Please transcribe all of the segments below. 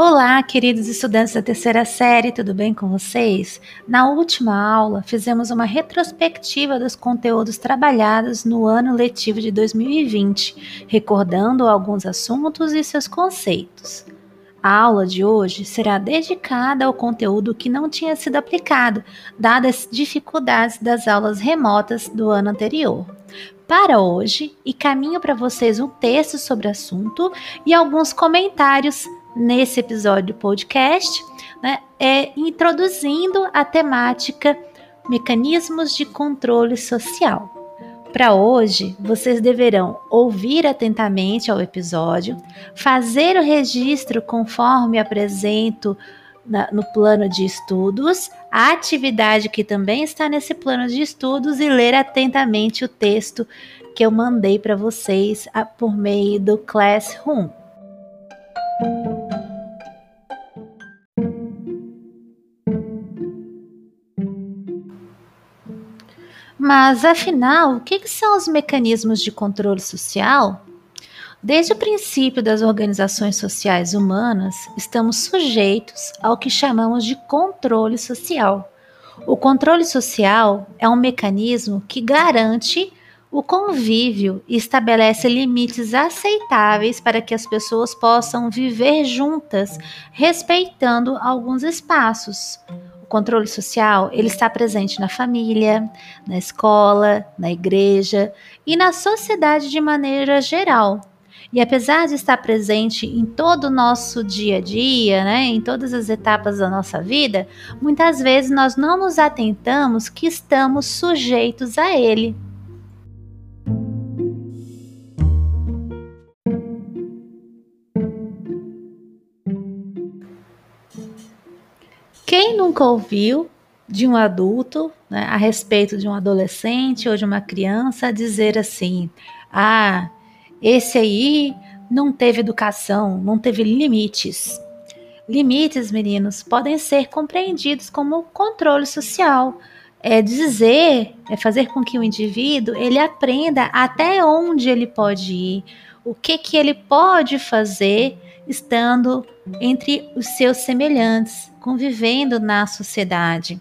Olá, queridos estudantes da terceira série, tudo bem com vocês? Na última aula, fizemos uma retrospectiva dos conteúdos trabalhados no ano letivo de 2020, recordando alguns assuntos e seus conceitos. A aula de hoje será dedicada ao conteúdo que não tinha sido aplicado, dadas as dificuldades das aulas remotas do ano anterior. Para hoje, e caminho para vocês um texto sobre o assunto e alguns comentários nesse episódio do podcast, né, é introduzindo a temática mecanismos de controle social. Para hoje, vocês deverão ouvir atentamente ao episódio, fazer o registro conforme apresento na, no plano de estudos, a atividade que também está nesse plano de estudos e ler atentamente o texto que eu mandei para vocês a, por meio do Classroom. Mas afinal, o que, que são os mecanismos de controle social? Desde o princípio das organizações sociais humanas, estamos sujeitos ao que chamamos de controle social. O controle social é um mecanismo que garante o convívio e estabelece limites aceitáveis para que as pessoas possam viver juntas, respeitando alguns espaços controle social, ele está presente na família, na escola, na igreja e na sociedade de maneira geral. E apesar de estar presente em todo o nosso dia a dia, né, em todas as etapas da nossa vida, muitas vezes nós não nos atentamos que estamos sujeitos a ele. Quem nunca ouviu de um adulto né, a respeito de um adolescente ou de uma criança dizer assim: ah, esse aí não teve educação, não teve limites. Limites, meninos, podem ser compreendidos como controle social. É dizer, é fazer com que o indivíduo ele aprenda até onde ele pode ir, o que que ele pode fazer estando entre os seus semelhantes, convivendo na sociedade.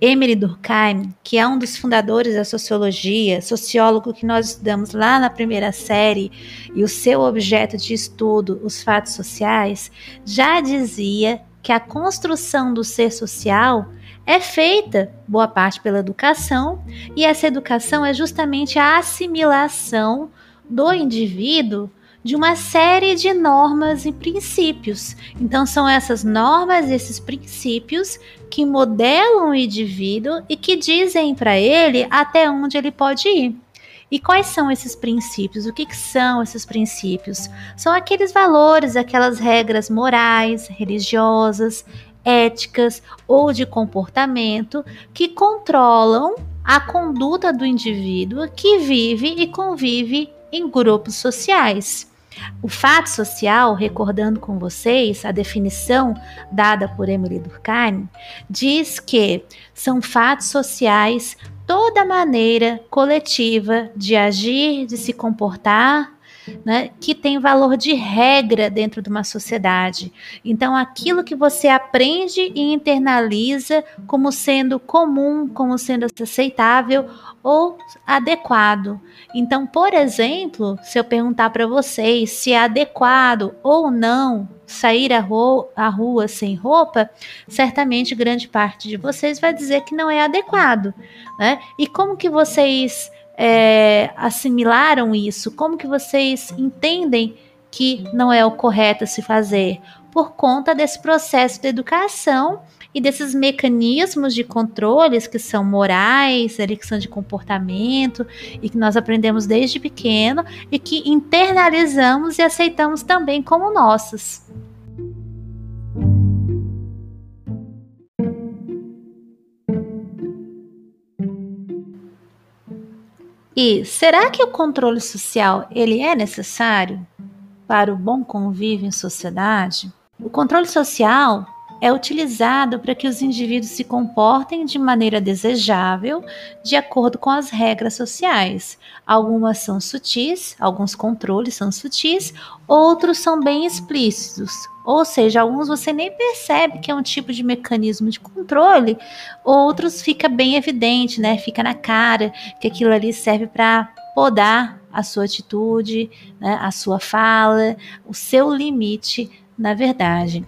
Emily Durkheim, que é um dos fundadores da sociologia, sociólogo que nós estudamos lá na primeira série, e o seu objeto de estudo, os fatos sociais, já dizia que a construção do ser social é feita, boa parte, pela educação, e essa educação é justamente a assimilação do indivíduo de uma série de normas e princípios. Então, são essas normas, esses princípios que modelam o indivíduo e que dizem para ele até onde ele pode ir. E quais são esses princípios? O que, que, são esses princípios? São aqueles valores, aquelas regras morais, religiosas, éticas ou de comportamento que controlam a conduta do indivíduo que vive e convive em grupos sociais. O fato social, recordando com vocês a definição dada por Emily Durkheim, diz que são fatos sociais toda maneira coletiva de agir, de se comportar, né, que tem valor de regra dentro de uma sociedade. Então, aquilo que você aprende e internaliza como sendo comum, como sendo aceitável ou adequado. Então, por exemplo, se eu perguntar para vocês se é adequado ou não sair à, ro à rua sem roupa, certamente grande parte de vocês vai dizer que não é adequado, né? E como que vocês é, assimilaram isso? Como que vocês entendem que não é o correto se fazer? Por conta desse processo de educação e desses mecanismos de controles que são morais, que são de comportamento e que nós aprendemos desde pequeno e que internalizamos e aceitamos também como nossos. E será que o controle social ele é necessário para o bom convívio em sociedade? O controle social é utilizado para que os indivíduos se comportem de maneira desejável, de acordo com as regras sociais. Algumas são sutis, alguns controles são sutis, outros são bem explícitos. Ou seja, alguns você nem percebe que é um tipo de mecanismo de controle, outros fica bem evidente, né? Fica na cara que aquilo ali serve para podar a sua atitude, né? a sua fala, o seu limite na verdade.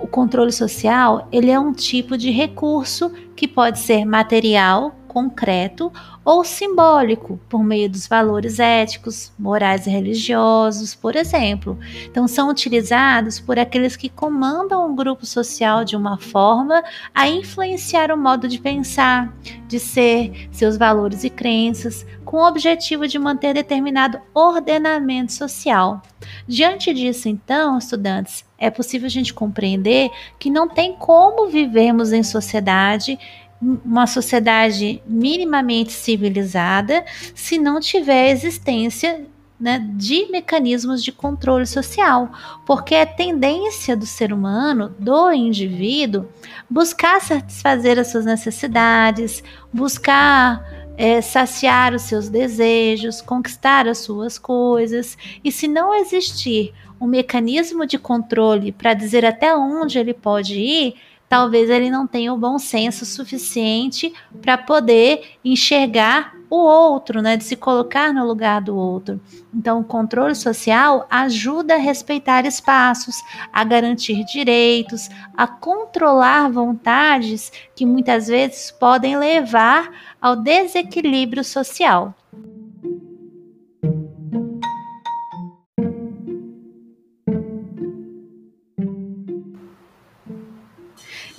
O controle social, ele é um tipo de recurso que pode ser material, concreto ou simbólico, por meio dos valores éticos, morais e religiosos, por exemplo. Então, são utilizados por aqueles que comandam um grupo social de uma forma a influenciar o modo de pensar, de ser, seus valores e crenças, com o objetivo de manter determinado ordenamento social. Diante disso, então, estudantes, é possível a gente compreender que não tem como vivermos em sociedade uma sociedade minimamente civilizada se não tiver existência né, de mecanismos de controle social, porque é tendência do ser humano, do indivíduo, buscar satisfazer as suas necessidades, buscar é, saciar os seus desejos, conquistar as suas coisas, e se não existir um mecanismo de controle para dizer até onde ele pode ir, talvez ele não tenha o bom senso suficiente para poder enxergar o outro, né, de se colocar no lugar do outro. Então, o controle social ajuda a respeitar espaços, a garantir direitos, a controlar vontades que muitas vezes podem levar ao desequilíbrio social.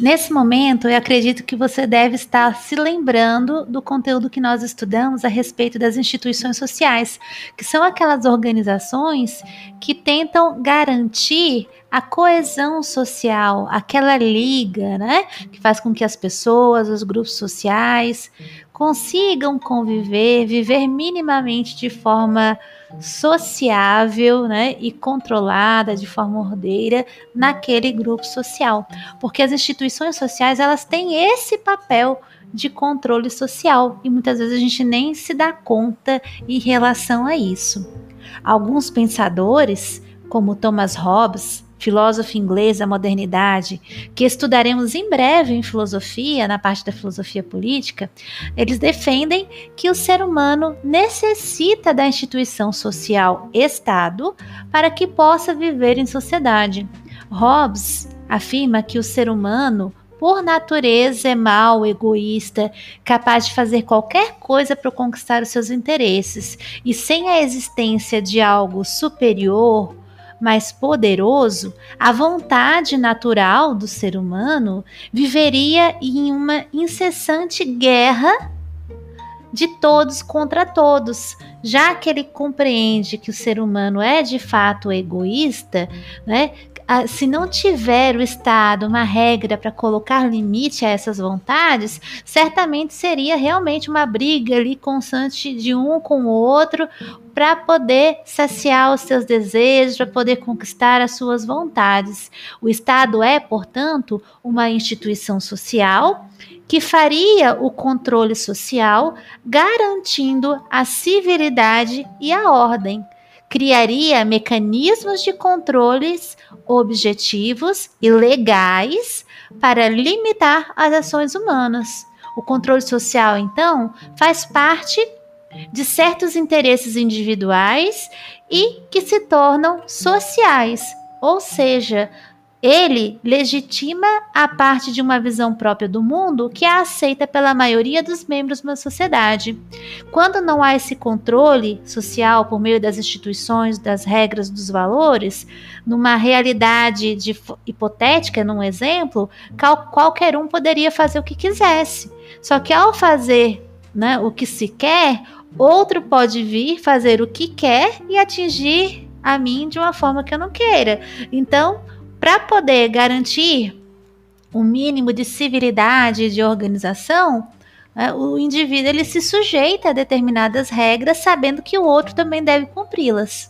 Nesse momento, eu acredito que você deve estar se lembrando do conteúdo que nós estudamos a respeito das instituições sociais, que são aquelas organizações que tentam garantir a coesão social, aquela liga, né, que faz com que as pessoas, os grupos sociais consigam conviver, viver minimamente de forma sociável, né, e controlada de forma ordeira naquele grupo social, porque as instituições sociais elas têm esse papel de controle social e muitas vezes a gente nem se dá conta em relação a isso. Alguns pensadores, como Thomas Hobbes, filósofo inglês da modernidade, que estudaremos em breve em filosofia, na parte da filosofia política, eles defendem que o ser humano necessita da instituição social Estado para que possa viver em sociedade. Hobbes afirma que o ser humano por natureza é mau, egoísta, capaz de fazer qualquer coisa para conquistar os seus interesses, e sem a existência de algo superior mais poderoso, a vontade natural do ser humano viveria em uma incessante guerra de todos contra todos, já que ele compreende que o ser humano é de fato egoísta, né? Se não tiver o Estado uma regra para colocar limite a essas vontades, certamente seria realmente uma briga ali constante de um com o outro para poder saciar os seus desejos, para poder conquistar as suas vontades. O Estado é, portanto, uma instituição social que faria o controle social, garantindo a civilidade e a ordem criaria mecanismos de controles objetivos e legais para limitar as ações humanas. O controle social, então, faz parte de certos interesses individuais e que se tornam sociais, ou seja, ele legitima a parte de uma visão própria do mundo que é aceita pela maioria dos membros de uma sociedade. Quando não há esse controle social por meio das instituições, das regras, dos valores, numa realidade de, hipotética, num exemplo, qual, qualquer um poderia fazer o que quisesse. Só que ao fazer né, o que se quer, outro pode vir fazer o que quer e atingir a mim de uma forma que eu não queira. Então, para poder garantir um mínimo de civilidade de organização, né, o indivíduo ele se sujeita a determinadas regras, sabendo que o outro também deve cumpri-las.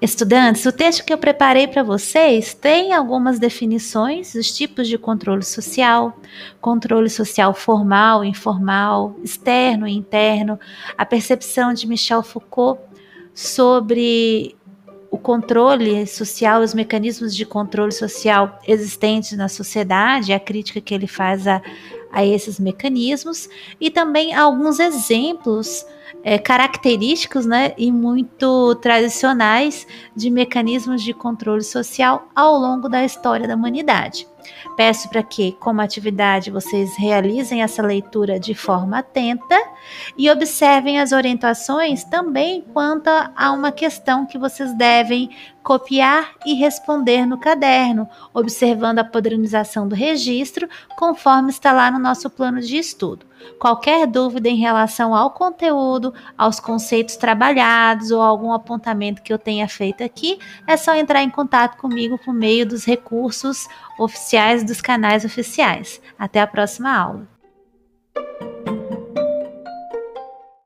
Estudantes, o texto que eu preparei para vocês tem algumas definições dos tipos de controle social, controle social formal, informal, externo e interno, a percepção de Michel Foucault sobre o controle social, os mecanismos de controle social existentes na sociedade, a crítica que ele faz a, a esses mecanismos, e também alguns exemplos é, característicos né, e muito tradicionais de mecanismos de controle social ao longo da história da humanidade. Peço para que, como atividade, vocês realizem essa leitura de forma atenta e observem as orientações também quanto a uma questão que vocês devem copiar e responder no caderno, observando a padronização do registro, conforme está lá no nosso plano de estudo. Qualquer dúvida em relação ao conteúdo, aos conceitos trabalhados ou algum apontamento que eu tenha feito aqui, é só entrar em contato comigo por meio dos recursos oficiais dos canais oficiais. Até a próxima aula.